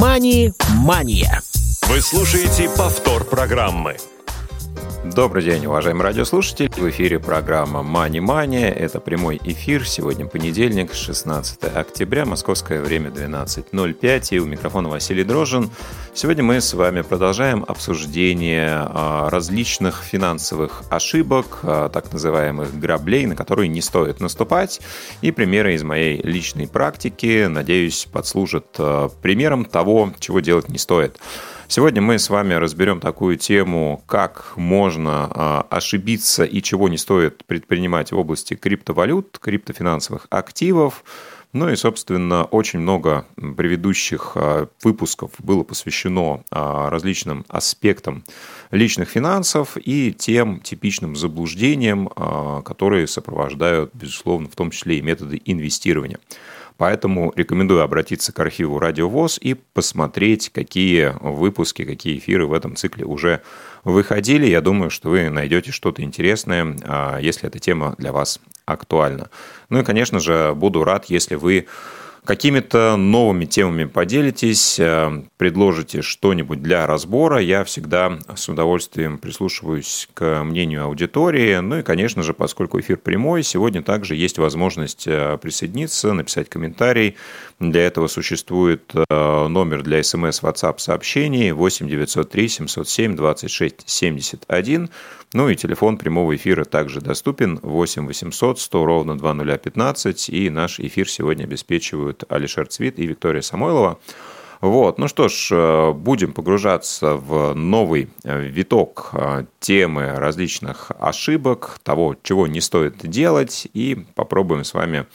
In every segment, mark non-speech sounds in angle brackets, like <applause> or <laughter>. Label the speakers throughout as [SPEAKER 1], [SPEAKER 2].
[SPEAKER 1] «Мани-мания».
[SPEAKER 2] Вы слушаете повтор программы.
[SPEAKER 3] Добрый день, уважаемые радиослушатели. В эфире программа «Мани Мания». Это прямой эфир. Сегодня понедельник, 16 октября, московское время 12.05. И у микрофона Василий Дрожин. Сегодня мы с вами продолжаем обсуждение а, различных финансовых ошибок, а, так называемых граблей, на которые не стоит наступать. И примеры из моей личной практики, надеюсь, подслужат а, примером того, чего делать не стоит. Сегодня мы с вами разберем такую тему, как можно а, ошибиться и чего не стоит предпринимать в области криптовалют, криптофинансовых активов. Ну и, собственно, очень много предыдущих а, выпусков было посвящено а, различным аспектам личных финансов и тем типичным заблуждениям, которые сопровождают, безусловно, в том числе и методы инвестирования. Поэтому рекомендую обратиться к архиву Радио ВОЗ и посмотреть, какие выпуски, какие эфиры в этом цикле уже выходили. Я думаю, что вы найдете что-то интересное, а, если эта тема для вас актуальна. Ну и, конечно же, буду рад, если вы какими-то новыми темами поделитесь, э, предложите что-нибудь для разбора. Я всегда с удовольствием прислушиваюсь к мнению аудитории. Ну и, конечно же, поскольку эфир прямой, сегодня также есть возможность э, присоединиться, написать комментарий. Для этого существует э, номер для смс WhatsApp сообщений 8 903 707 26 71. Ну и телефон прямого эфира также доступен 8 800 100 ровно 2015. И наш эфир сегодня обеспечивают Алишер Цвит и Виктория Самойлова. Вот, ну что ж, э, будем погружаться в новый э, виток э, темы различных ошибок, того, чего не стоит делать, и попробуем с вами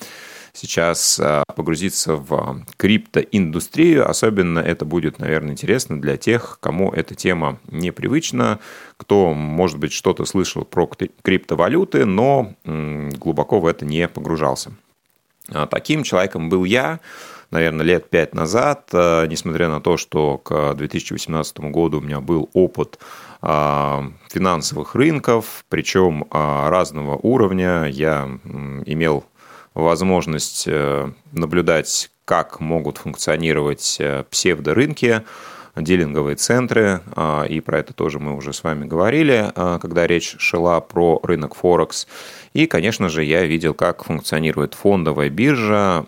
[SPEAKER 3] сейчас погрузиться в криптоиндустрию. Особенно это будет, наверное, интересно для тех, кому эта тема непривычна, кто, может быть, что-то слышал про криптовалюты, но глубоко в это не погружался. А, таким человеком был я, наверное, лет пять назад, а, несмотря на то, что к 2018 году у меня был опыт финансовых рынков, причем разного уровня. Я имел возможность э, наблюдать, как могут функционировать э, псевдорынки, дилинговые центры, а, и про это тоже мы уже с вами говорили, а, когда речь шла про рынок Форекс. И, конечно же, я видел, как функционирует фондовая биржа,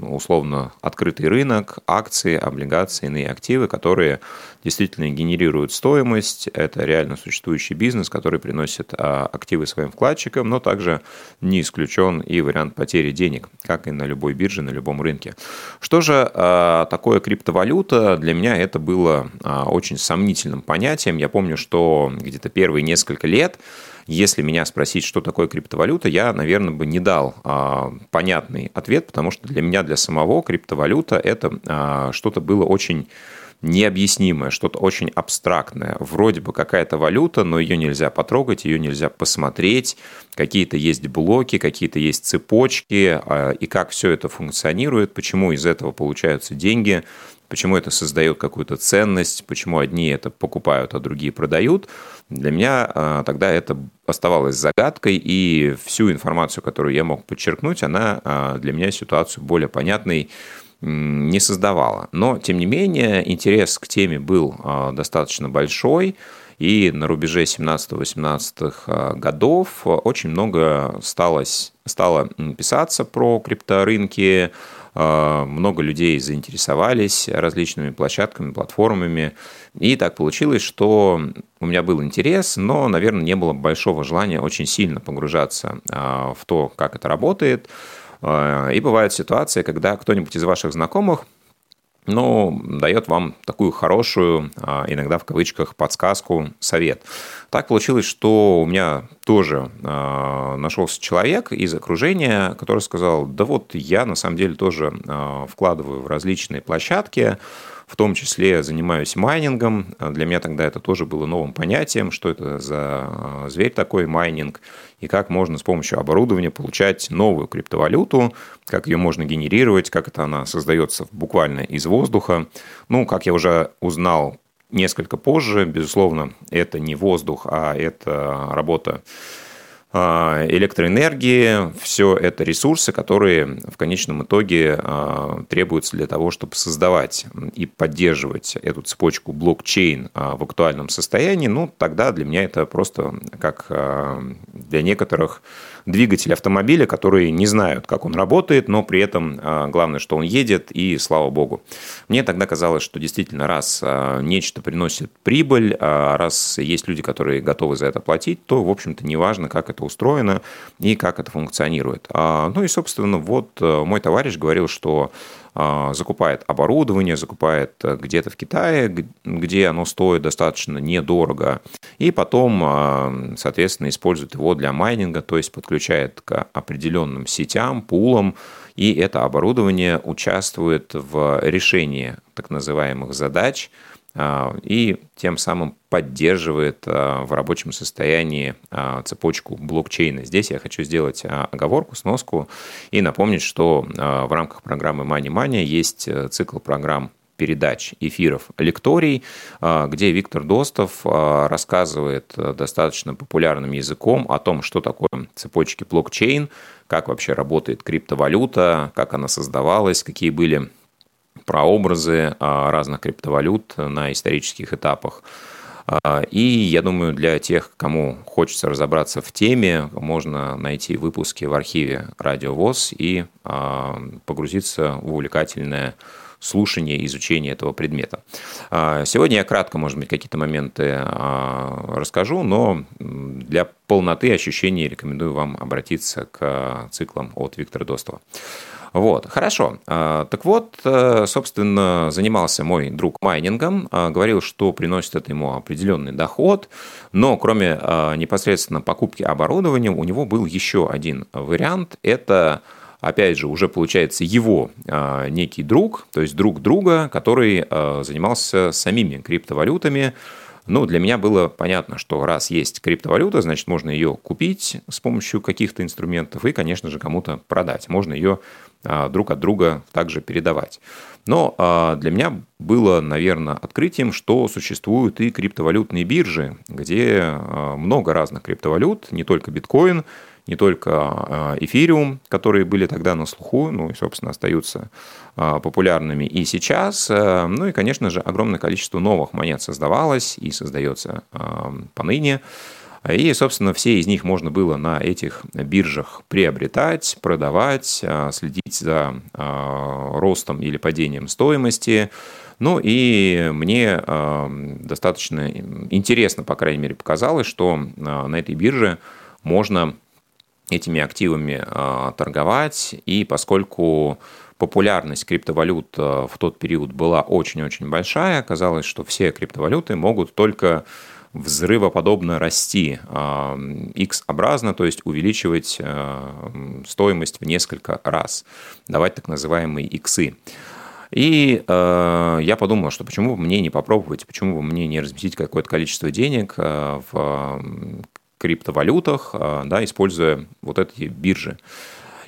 [SPEAKER 3] условно открытый рынок, акции, облигации, иные активы, которые действительно генерируют стоимость. Это реально существующий бизнес, который приносит а, активы своим вкладчикам, но также не исключен и вариант потери денег, как и на любой бирже, на любом рынке. Что же а, такое криптовалюта? Для меня это было а, очень сомнительным понятием. Я помню, что где-то первые несколько лет если меня спросить, что такое криптовалюта, я, наверное, бы не дал а, понятный ответ, потому что для меня, для самого криптовалюта это а, что-то было очень необъяснимое, что-то очень абстрактное. Вроде бы какая-то валюта, но ее нельзя потрогать, ее нельзя посмотреть. Какие-то есть блоки, какие-то есть цепочки, а, и как все это функционирует, почему из этого получаются деньги, почему это создает какую-то ценность, почему одни это покупают, а другие продают. Для меня а, тогда это оставалось загадкой, и всю информацию, которую я мог подчеркнуть, она а, для меня ситуацию более понятной не создавала. Но, тем не менее, интерес к теме был а, достаточно большой, и на рубеже 17-18 годов очень много стало, стало писаться про крипторынки, много людей заинтересовались различными площадками, платформами. И так получилось, что у меня был интерес, но, наверное, не было большого желания очень сильно погружаться а, в то, как это работает. А, и бывает ситуация, когда кто-нибудь из ваших знакомых но дает вам такую хорошую, иногда в кавычках, подсказку, совет. Так получилось, что у меня тоже э, нашелся человек из окружения, который сказал, да вот я на самом деле тоже э, вкладываю в различные площадки, в том числе занимаюсь майнингом. Для меня тогда это тоже было новым понятием, что это за зверь такой майнинг, и как можно с помощью оборудования получать новую криптовалюту, как ее можно генерировать, как это она создается буквально из воздуха. Ну, как я уже узнал несколько позже. Безусловно, это не воздух, а это работа а, электроэнергии, все это ресурсы, которые в конечном итоге а, требуются для того, чтобы создавать и поддерживать эту цепочку блокчейн а, в актуальном состоянии, ну, тогда для меня это просто как для некоторых двигатель автомобиля, которые не знают, как он работает, но при этом главное, что он едет, и слава богу. Мне тогда казалось, что действительно, раз нечто приносит прибыль, раз есть люди, которые готовы за это платить, то, в общем-то, неважно, как это устроено и как это функционирует. А, ну и, собственно, вот э, мой товарищ говорил, что а, закупает оборудование, закупает э, где-то в Китае, где оно стоит достаточно недорого, и потом, а, соответственно, использует его для майнинга, то есть подключает к определенным сетям, пулам, и это оборудование участвует в решении так называемых задач, а, и тем самым поддерживает а, в рабочем состоянии а, цепочку блокчейна. Здесь я хочу сделать оговорку, сноску и напомнить, что в рамках программы Money Money есть э, цикл программ передач, эфиров, лекторий, где Виктор Достов рассказывает э, достаточно популярным языком о том, что такое цепочки блокчейн, как вообще работает криптовалюта, как она создавалась, какие были прообразы а, разных криптовалют на исторических этапах. А, и я думаю, для тех, кому хочется разобраться в теме, можно найти выпуски в архиве Радио ВОЗ и а, погрузиться в увлекательное слушание и изучение этого предмета. Сегодня я кратко, может быть, какие-то моменты расскажу, но для полноты ощущений рекомендую вам обратиться к циклам от Виктора Достова. Вот, хорошо. А, так вот, э, собственно, занимался мой друг майнингом, а, говорил, что приносит это ему определенный доход, но кроме а, непосредственно покупки оборудования, у него был еще один вариант. Это опять же, уже получается его некий друг, то есть друг друга, который занимался самими криптовалютами, ну, для меня было понятно, что раз есть криптовалюта, значит, можно ее купить с помощью каких-то инструментов и, конечно же, кому-то продать. Можно ее а, друг от друга также передавать. Но а, для меня было, наверное, открытием, что существуют и криптовалютные биржи, где а, много разных криптовалют, не только биткоин, не только эфириум, которые были тогда на слуху, ну и, собственно, остаются а, популярными и сейчас. Э, ну и, конечно же, огромное количество новых монет создавалось и создается а, поныне. И, собственно, все из них можно было на этих биржах приобретать, продавать, а, следить за ростом или падением стоимости. Ну и мне достаточно интересно, по крайней мере, показалось, что на этой бирже можно этими активами торговать, и поскольку популярность криптовалют э, в тот период была очень-очень большая. Оказалось, что все криптовалюты могут только взрывоподобно расти X-образно, то есть увеличивать э, стоимость в несколько раз, давать так называемые иксы. И э, я подумал, что почему бы мне не попробовать, почему бы мне не разместить какое-то количество денег э, в криптовалютах, э, да, используя вот эти биржи.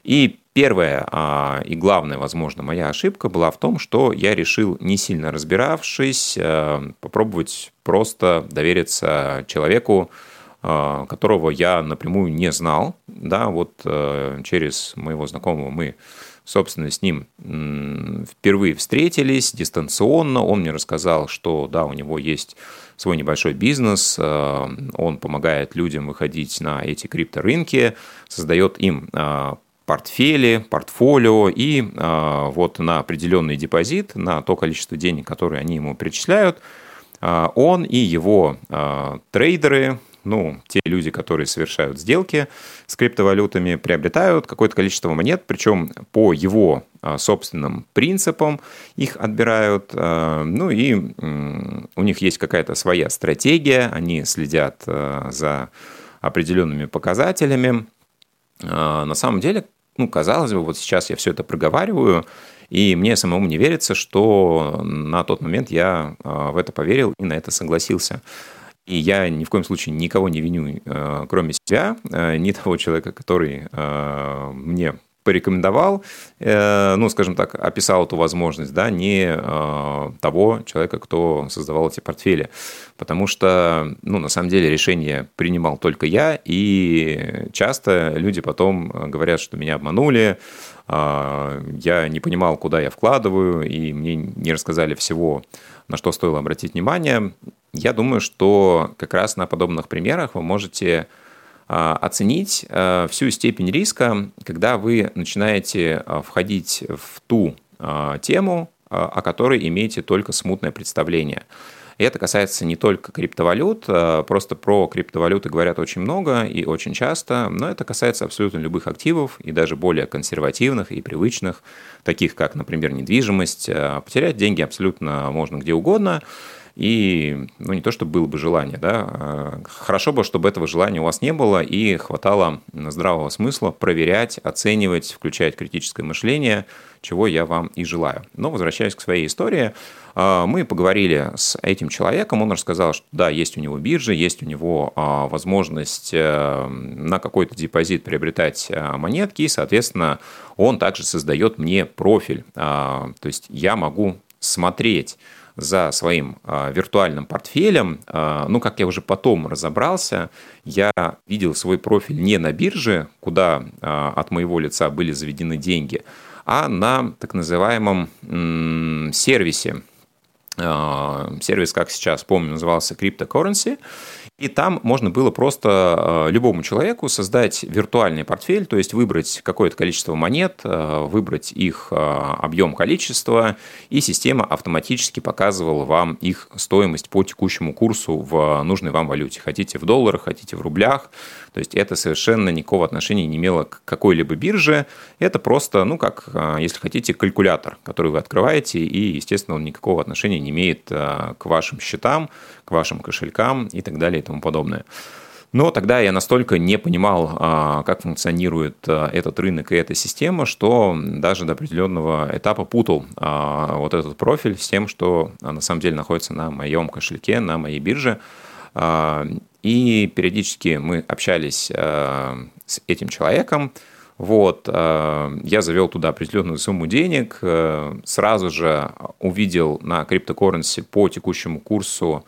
[SPEAKER 3] И первая а, и главная, возможно, моя ошибка была в том, что я решил, не сильно разбиравшись, а, попробовать просто довериться человеку, а, которого я напрямую не знал. Да, вот а, через моего знакомого мы собственно, с ним впервые встретились дистанционно. Он мне рассказал, что да, у него есть свой небольшой бизнес, он помогает людям выходить на эти крипторынки, создает им портфели, портфолио и э, вот на определенный депозит, на то количество денег, которые они ему перечисляют, э, он и его э, трейдеры, ну, те люди, которые совершают сделки с криптовалютами, приобретают какое-то количество монет, причем по его собственным принципам их отбирают. Ну и у них есть какая-то своя стратегия, они следят за определенными показателями. На самом деле, ну, казалось бы, вот сейчас я все это проговариваю, и мне самому не верится, что на тот момент я а, в это поверил и на это согласился. И я ни в коем случае никого не виню, а, кроме себя, а, ни того человека, который мне порекомендовал, э, ну, скажем так, описал эту возможность, да, не э, того человека, кто создавал эти портфели. Потому что, ну, на самом деле решение принимал только я, и часто люди потом говорят, что меня обманули, я не понимал, куда я вкладываю, и мне не рассказали всего, на что стоило обратить внимание. Я думаю, что как раз на подобных примерах вы можете а, оценить а, всю степень риска, когда вы начинаете а, входить в ту тему, о которой имеете только смутное представление. И это касается не только криптовалют, просто про криптовалюты говорят очень много и очень часто, но это касается абсолютно любых активов и даже более консервативных и привычных, таких как, например, недвижимость. Потерять деньги абсолютно можно где угодно – и, ну, не то, чтобы было бы желание, да, а хорошо бы, чтобы этого желания у вас не было и хватало здравого смысла проверять, оценивать, включать критическое мышление, чего я вам и желаю. Но возвращаясь к своей истории, а, мы поговорили с этим человеком, он рассказал, что да, есть у него биржа, есть у него а, возможность э, на какой-то депозит приобретать монетки, и, соответственно, он также создает мне профиль. То есть я могу смотреть за своим э, виртуальным портфелем, э, ну, как я уже потом разобрался, я видел свой профиль не на бирже, куда э, от моего лица были заведены деньги, а на так называемом сервисе. Сервис, как сейчас помню, назывался Cryptocurrency. И там можно было просто э, любому человеку создать виртуальный портфель, то есть выбрать какое-то количество монет, э, выбрать их э, объем количества, и система автоматически показывала вам их стоимость по текущему курсу в нужной вам валюте. Хотите в долларах, хотите в рублях. То есть это совершенно никакого отношения не имело к какой-либо бирже. Это просто, ну как, если хотите, калькулятор, который вы открываете, и, естественно, он никакого отношения не имеет к вашим счетам, к вашим кошелькам и так далее тому подобное. Но тогда я настолько не понимал, а, как функционирует а, этот рынок и эта система, что даже до определенного этапа путал а, вот этот профиль с тем, что на самом деле находится на моем кошельке, на моей бирже. И периодически мы общались с этим человеком. Вот, я завел туда определенную сумму денег, сразу же увидел на криптокорренсе по текущему курсу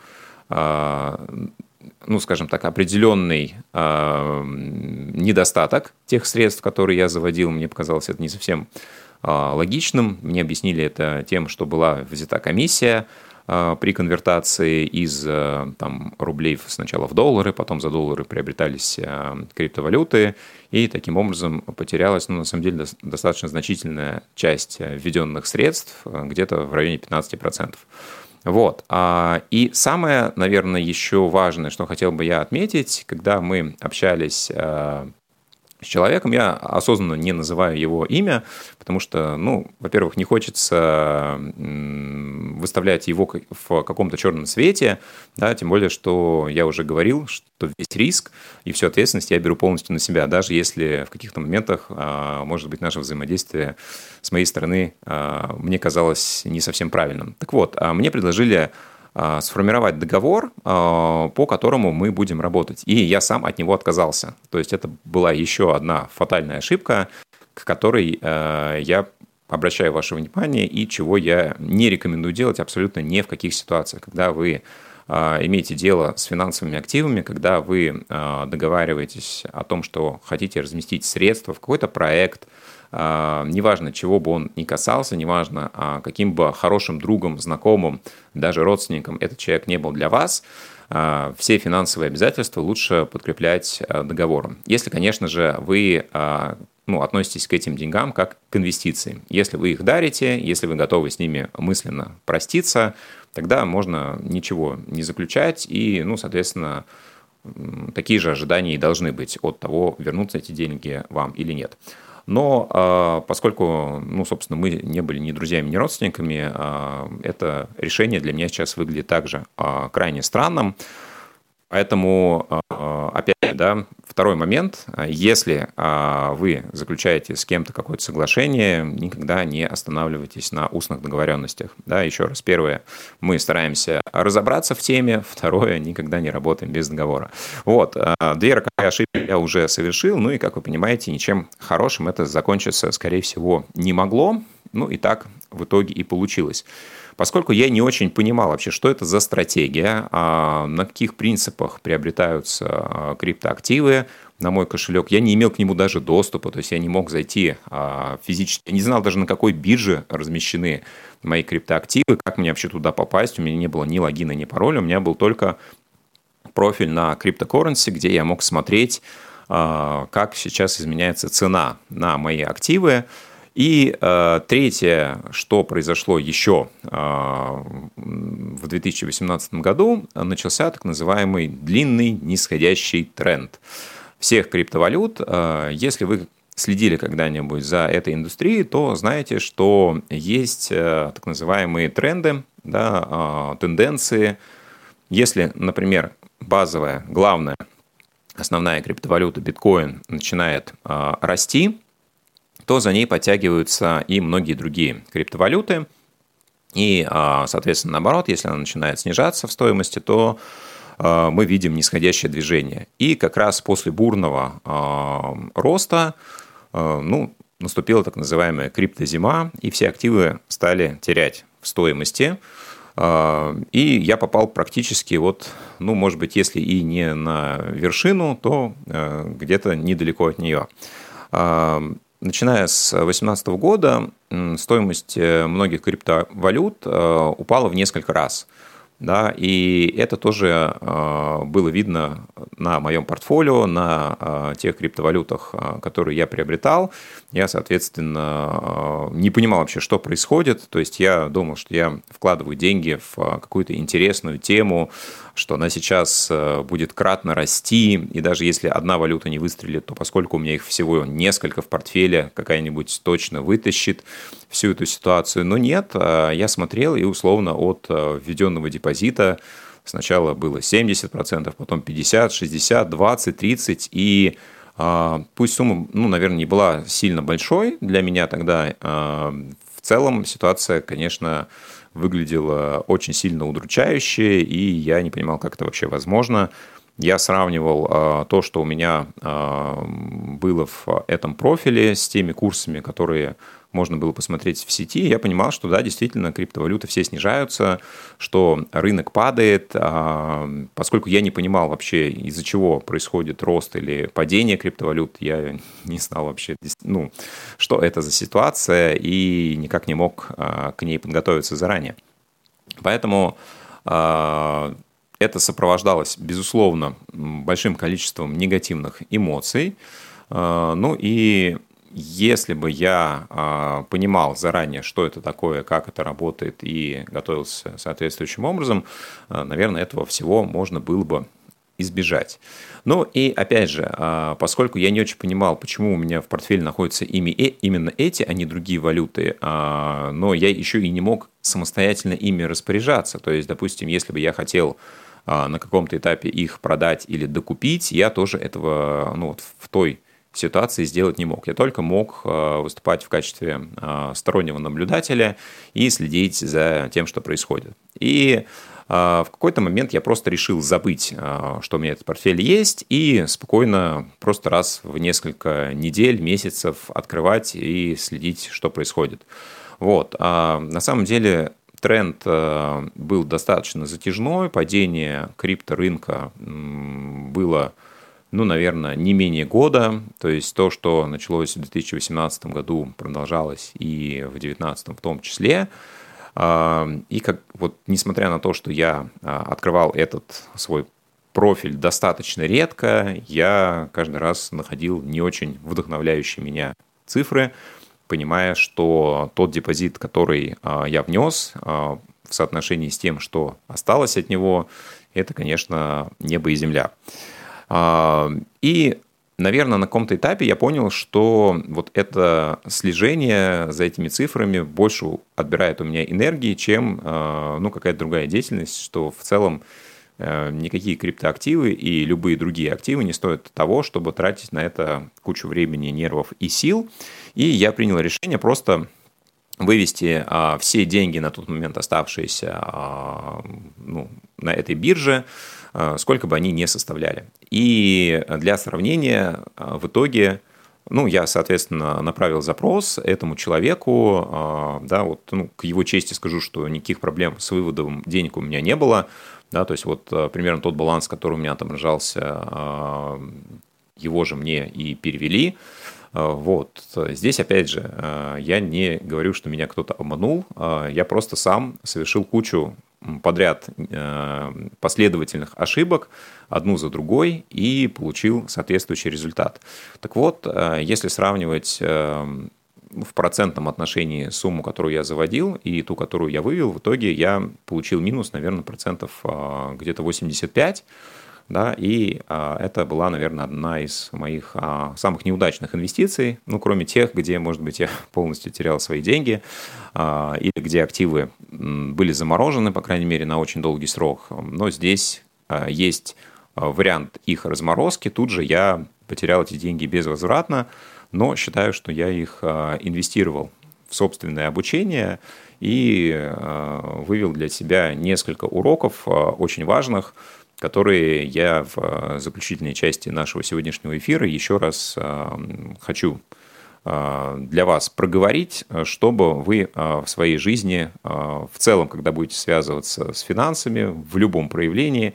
[SPEAKER 3] ну, скажем так, определенный э, недостаток тех средств, которые я заводил. Мне показалось это не совсем э, логичным. Мне объяснили это тем, что была взята комиссия э, при конвертации из э, там, рублей сначала в доллары, потом за доллары приобретались э, криптовалюты, и таким образом потерялась, ну, на самом деле, достаточно значительная часть введенных средств, где-то в районе 15%. Вот. А, и самое, наверное, еще важное, что хотел бы я отметить, когда мы общались э, с человеком, я осознанно не называю его имя, потому что, ну, во-первых, не хочется выставлять его в каком-то черном свете, да, тем более, что я уже говорил, что весь риск и всю ответственность я беру полностью на себя, даже если в каких-то моментах, а, может быть, наше взаимодействие с моей стороны а, мне казалось не совсем правильным. Так вот, а мне предложили сформировать договор, а, по которому мы будем работать. И я сам от него отказался. То есть это была еще одна фатальная ошибка, к которой а, я обращаю ваше внимание и чего я не рекомендую делать абсолютно ни в каких ситуациях. Когда вы имеете дело с финансовыми активами, когда вы договариваетесь о том, что хотите разместить средства в какой-то проект – а, неважно, чего бы он ни касался, неважно, а, каким бы хорошим другом, знакомым, даже родственником этот человек не был для вас, а, все финансовые обязательства лучше подкреплять договором. Если, конечно же, вы ну, относитесь к этим деньгам как к инвестициям. Если вы их дарите, если вы готовы с ними мысленно проститься, тогда можно ничего не заключать и, ну, соответственно, такие же ожидания и должны быть от того, вернутся эти деньги вам или нет. Но а, поскольку, ну, собственно, мы не были ни друзьями, ни родственниками, а, это решение для меня сейчас выглядит также а, крайне странным. Поэтому, опять да, второй момент. Если вы заключаете с кем-то какое-то соглашение, никогда не останавливайтесь на устных договоренностях. Да, еще раз, первое, мы стараемся разобраться в теме, <laughs> второе, никогда не работаем без договора. Вот, две роковые ошибки я уже совершил, ну и, как вы понимаете, ничем хорошим это закончиться, скорее всего, не могло. Ну и так в итоге и получилось. Поскольку я не очень понимал вообще, что это за стратегия, а, на каких принципах приобретаются а, криптоактивы на мой кошелек, я не имел к нему даже доступа, то есть я не мог зайти а, физически, я не знал даже на какой бирже размещены мои криптоактивы, как мне вообще туда попасть, у меня не было ни логина, ни пароля, у меня был только профиль на CryptoCurrency, где я мог смотреть, как сейчас изменяется цена на мои активы, и э, третье, что произошло еще э, в 2018 году, начался так называемый длинный нисходящий тренд всех криптовалют. Э, если вы следили когда-нибудь за этой индустрией, то знаете, что есть э, так называемые тренды, да, э, тенденции. Если, например, базовая, главная, основная криптовалюта биткоин начинает э, расти, то за ней подтягиваются и многие другие криптовалюты. И, а, соответственно, наоборот, если она начинает снижаться в стоимости, то а, мы видим нисходящее движение. И как раз после бурного а, роста ну, наступила так называемая криптозима, и все активы стали терять в стоимости. И я попал практически вот, ну, может быть, если и не на вершину, то где-то недалеко от нее. Начиная с 2018 года стоимость э, многих криптовалют э, упала в несколько раз – да, и это тоже э, было видно на моем портфолио, на э, тех криптовалютах, э, которые я приобретал. Я, соответственно, не понимал вообще, что происходит. То есть я думал, что я вкладываю деньги в какую-то интересную тему, что она сейчас будет кратно расти, и даже если одна валюта не выстрелит, то поскольку у меня их всего несколько в портфеле, какая-нибудь точно вытащит всю эту ситуацию. Но нет, я смотрел, и условно от введенного депозита депозита. Сначала было 70%, потом 50, 60, 20, 30. И а, пусть сумма, ну, наверное, не была сильно большой для меня тогда, а, в целом ситуация, конечно, выглядела очень сильно удручающе, и я не понимал, как это вообще возможно. Я сравнивал а, то, что у меня было в этом профиле с теми курсами, которые можно было посмотреть в сети, я понимал, что да, действительно, криптовалюты все снижаются, что рынок падает, а, поскольку я не понимал вообще, из-за чего происходит рост или падение криптовалют, я <laughs> не знал вообще, ну, что это за ситуация, и никак не мог а, к ней подготовиться заранее. Поэтому это сопровождалось, безусловно, большим количеством негативных эмоций. Ну и если бы я э, понимал заранее, что это такое, как это работает и готовился соответствующим образом, э, наверное, этого всего можно было бы избежать. Ну и опять же, поскольку я не очень понимал, почему у меня в портфеле находятся ими, э, именно эти, а не другие валюты, но я еще и не мог самостоятельно ими распоряжаться. То есть, допустим, если бы я хотел на каком-то этапе их продать или докупить, я тоже этого ну, вот в той ситуации сделать не мог. Я только мог э, выступать в качестве э, стороннего наблюдателя и следить за тем, что происходит. И в какой-то момент я просто решил забыть, что у меня этот портфель есть, и спокойно просто раз в несколько недель, месяцев открывать и следить, что происходит. Вот. А на самом деле тренд был достаточно затяжной, падение крипторынка было ну, наверное, не менее года. То есть то, что началось в 2018 году, продолжалось и в 2019 в том числе. А, и как вот, несмотря на то, что я а, открывал этот свой профиль достаточно редко, я каждый раз находил не очень вдохновляющие меня цифры, понимая, что тот депозит, который а, я внес в соотношении с тем, что осталось от него, это, конечно, небо и земля. А, и наверное, на каком-то этапе я понял, что вот это слежение за этими цифрами больше отбирает у меня энергии, чем а, ну, какая-то другая деятельность, что в целом никакие криптоактивы и любые другие активы не стоят того, чтобы тратить на это кучу времени, нервов и сил. И я принял решение просто вывести а, все деньги на тот момент оставшиеся а, ну, на этой бирже, а, сколько бы они ни составляли. И для сравнения а, в итоге ну, я, соответственно, направил запрос этому человеку, а, да, вот, ну, к его чести скажу, что никаких проблем с выводом денег у меня не было, да, то есть вот а, примерно тот баланс, который у меня отображался, а, его же мне и перевели, вот. Здесь, опять же, я не говорю, что меня кто-то обманул, я просто сам совершил кучу подряд последовательных ошибок, одну за другой и получил соответствующий результат. Так вот, э, если сравнивать э, в процентном отношении сумму, которую я заводил, и ту, которую я вывел, в итоге я получил минус, наверное, процентов э, где-то 85, да, и а, это была, наверное, одна из моих а, самых неудачных инвестиций, ну, кроме тех, где, может быть, я <laughs> полностью терял свои деньги, а, или где активы были заморожены, по крайней мере, на очень долгий срок. Но здесь а, есть Э, вариант их разморозки, тут же я потерял эти деньги безвозвратно, но считаю, что я их э, инвестировал в собственное обучение и э, вывел для себя несколько уроков очень важных, которые я в заключительной части нашего сегодняшнего эфира еще раз хочу для вас проговорить, чтобы вы в своей жизни в целом, когда будете связываться с финансами, в любом проявлении,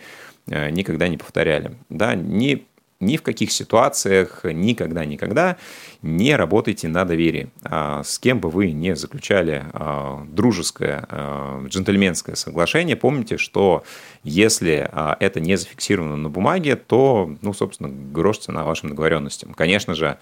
[SPEAKER 3] Э, никогда не повторяли. Да, ни, ни в каких ситуациях, никогда-никогда не работайте на доверии. А с кем бы вы не заключали а, дружеское, а, джентльменское соглашение, помните, что если это не зафиксировано на бумаге, то, ну, собственно, грош цена вашим договоренностям. Конечно же,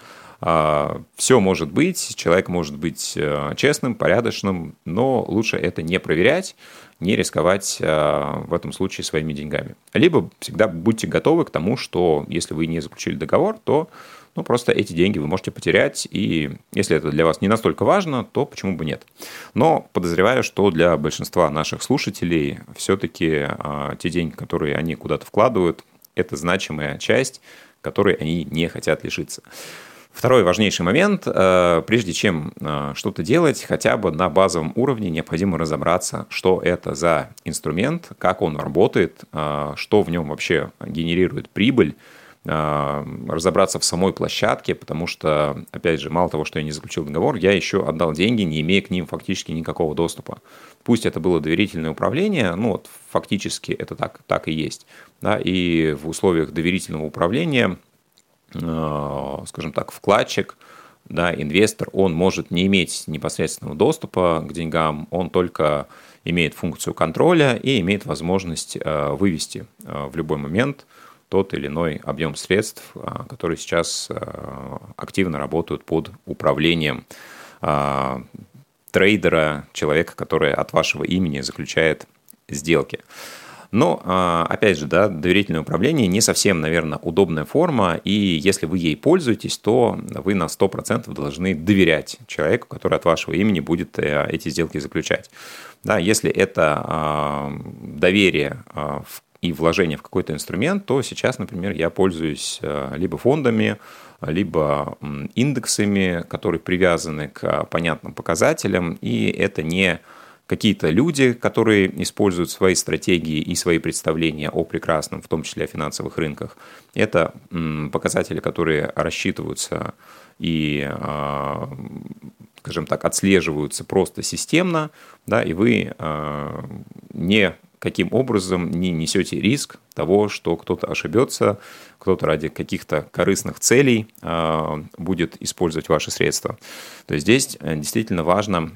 [SPEAKER 3] все может быть, человек может быть э, честным, порядочным, но лучше это не проверять, не рисковать э, в этом случае своими деньгами. Либо всегда будьте готовы к тому, что если вы не заключили договор, то ну, просто эти деньги вы можете потерять, и если это для вас не настолько важно, то почему бы нет. Но подозреваю, что для большинства наших слушателей все-таки а, те деньги, которые они куда-то вкладывают, это значимая часть, которой они не хотят лишиться. Второй важнейший момент, э, прежде чем э, что-то делать, хотя бы на базовом уровне необходимо разобраться, что это за инструмент, как он работает, э, что в нем вообще генерирует прибыль, разобраться в самой площадке, потому что, опять же, мало того, что я не заключил договор, я еще отдал деньги, не имея к ним фактически никакого доступа. Пусть это было доверительное управление, ну вот фактически это так, так и есть. Да, и в условиях доверительного управления скажем так, вкладчик, да, инвестор, он может не иметь непосредственного доступа к деньгам, он только имеет функцию контроля и имеет возможность э, вывести э, в любой момент тот или иной объем средств, которые сейчас активно работают под управлением трейдера, человека, который от вашего имени заключает сделки. Но, а, опять же, да, доверительное управление не совсем, наверное, удобная форма, и если вы ей пользуетесь, то вы на 100% должны доверять человеку, который от вашего имени будет э, эти сделки заключать. Да, если это а, доверие а, и вложение в какой-то инструмент, то сейчас, например, я пользуюсь либо фондами, либо индексами, которые привязаны к понятным показателям, и это не какие-то люди, которые используют свои стратегии и свои представления о прекрасном, в том числе о финансовых рынках. Это показатели, которые рассчитываются и, а, скажем так, отслеживаются просто системно, да, и вы а, не каким образом не несете риск того, что кто-то ошибется, кто-то ради каких-то корыстных целей а, будет использовать ваши средства. То есть здесь э, действительно важно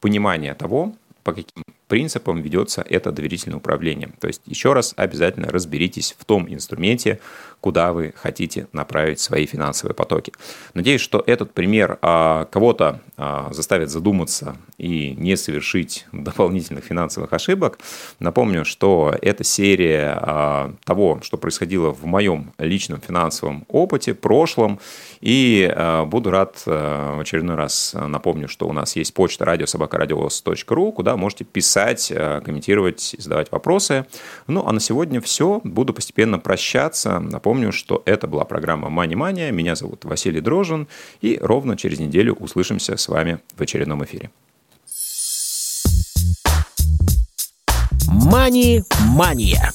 [SPEAKER 3] понимание того, по каким принципам ведется это доверительное управление. То есть еще раз обязательно разберитесь в том инструменте, куда вы хотите направить свои финансовые потоки. Надеюсь, что этот пример а, кого-то а, заставит задуматься и не совершить <laughs> дополнительных финансовых ошибок. Напомню, что это серия а, того, что происходило в моем личном финансовом опыте, прошлом. И буду рад в очередной раз напомню, что у нас есть почта радиособакарадиос.ру, куда можете писать писать, э, комментировать, задавать вопросы. Ну, а на сегодня все. Буду постепенно прощаться. Напомню, что это была программа «Мани Мания». Меня зовут Василий Дрожин. И ровно через неделю услышимся с вами в очередном эфире.
[SPEAKER 1] «Мани-мания»